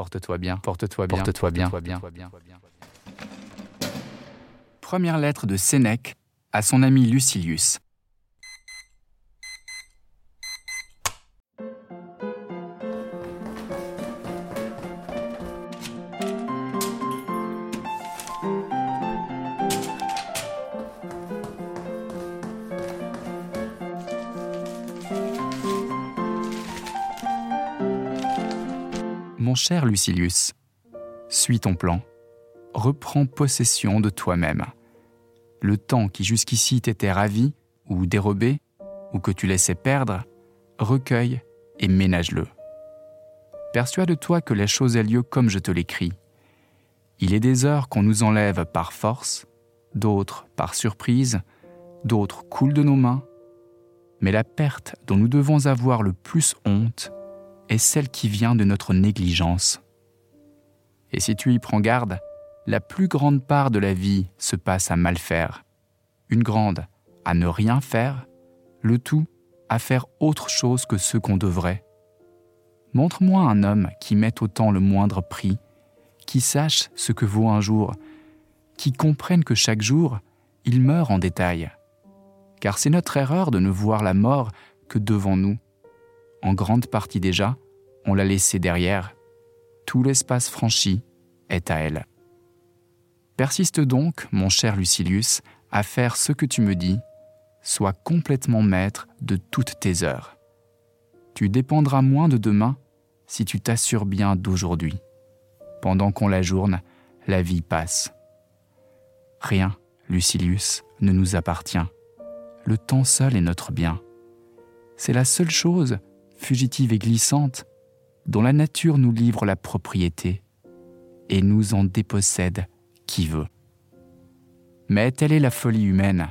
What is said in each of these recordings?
Porte-toi bien, porte-toi bien, porte-toi bien, porte-toi bien. Première lettre de Sénèque à son ami Lucilius. Mon cher Lucilius, suis ton plan, reprends possession de toi-même. Le temps qui jusqu'ici t'était ravi, ou dérobé, ou que tu laissais perdre, recueille et ménage-le. Persuade-toi que la chose a lieu comme je te l'écris. Il est des heures qu'on nous enlève par force, d'autres par surprise, d'autres coulent de nos mains, mais la perte dont nous devons avoir le plus honte est celle qui vient de notre négligence. Et si tu y prends garde, la plus grande part de la vie se passe à mal faire, une grande à ne rien faire, le tout à faire autre chose que ce qu'on devrait. Montre-moi un homme qui mette autant le moindre prix, qui sache ce que vaut un jour, qui comprenne que chaque jour, il meurt en détail. Car c'est notre erreur de ne voir la mort que devant nous en grande partie déjà, on l'a laissée derrière. Tout l'espace franchi est à elle. Persiste donc, mon cher Lucilius, à faire ce que tu me dis, sois complètement maître de toutes tes heures. Tu dépendras moins de demain si tu t'assures bien d'aujourd'hui. Pendant qu'on l'ajourne, la vie passe. Rien, Lucilius, ne nous appartient. Le temps seul est notre bien. C'est la seule chose fugitive et glissante, dont la nature nous livre la propriété et nous en dépossède qui veut. Mais telle est la folie humaine,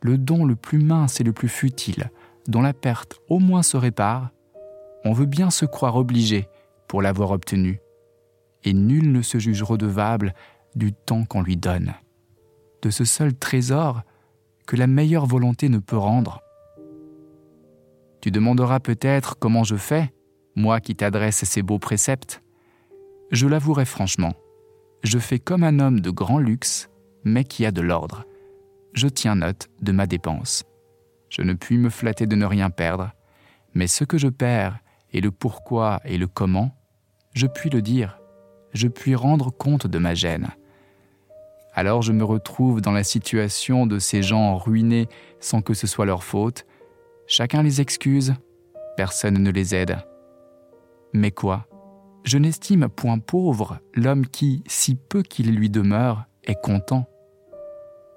le don le plus mince et le plus futile, dont la perte au moins se répare, on veut bien se croire obligé pour l'avoir obtenu, et nul ne se juge redevable du temps qu'on lui donne, de ce seul trésor que la meilleure volonté ne peut rendre tu demanderas peut-être comment je fais, moi qui t'adresse ces beaux préceptes. Je l'avouerai franchement, je fais comme un homme de grand luxe, mais qui a de l'ordre. Je tiens note de ma dépense. Je ne puis me flatter de ne rien perdre, mais ce que je perds, et le pourquoi et le comment, je puis le dire, je puis rendre compte de ma gêne. Alors je me retrouve dans la situation de ces gens ruinés sans que ce soit leur faute, Chacun les excuse, personne ne les aide. Mais quoi? Je n'estime point pauvre l'homme qui, si peu qu'il lui demeure, est content.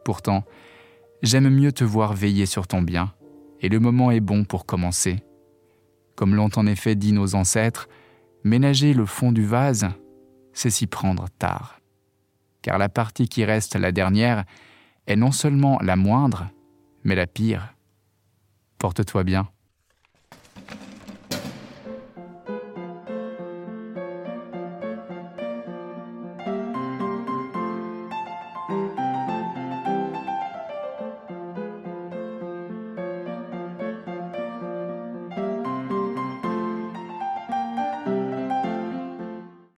Pourtant, j'aime mieux te voir veiller sur ton bien, et le moment est bon pour commencer. Comme l'ont en effet dit nos ancêtres, ménager le fond du vase, c'est s'y prendre tard. Car la partie qui reste la dernière est non seulement la moindre, mais la pire. Porte-toi bien.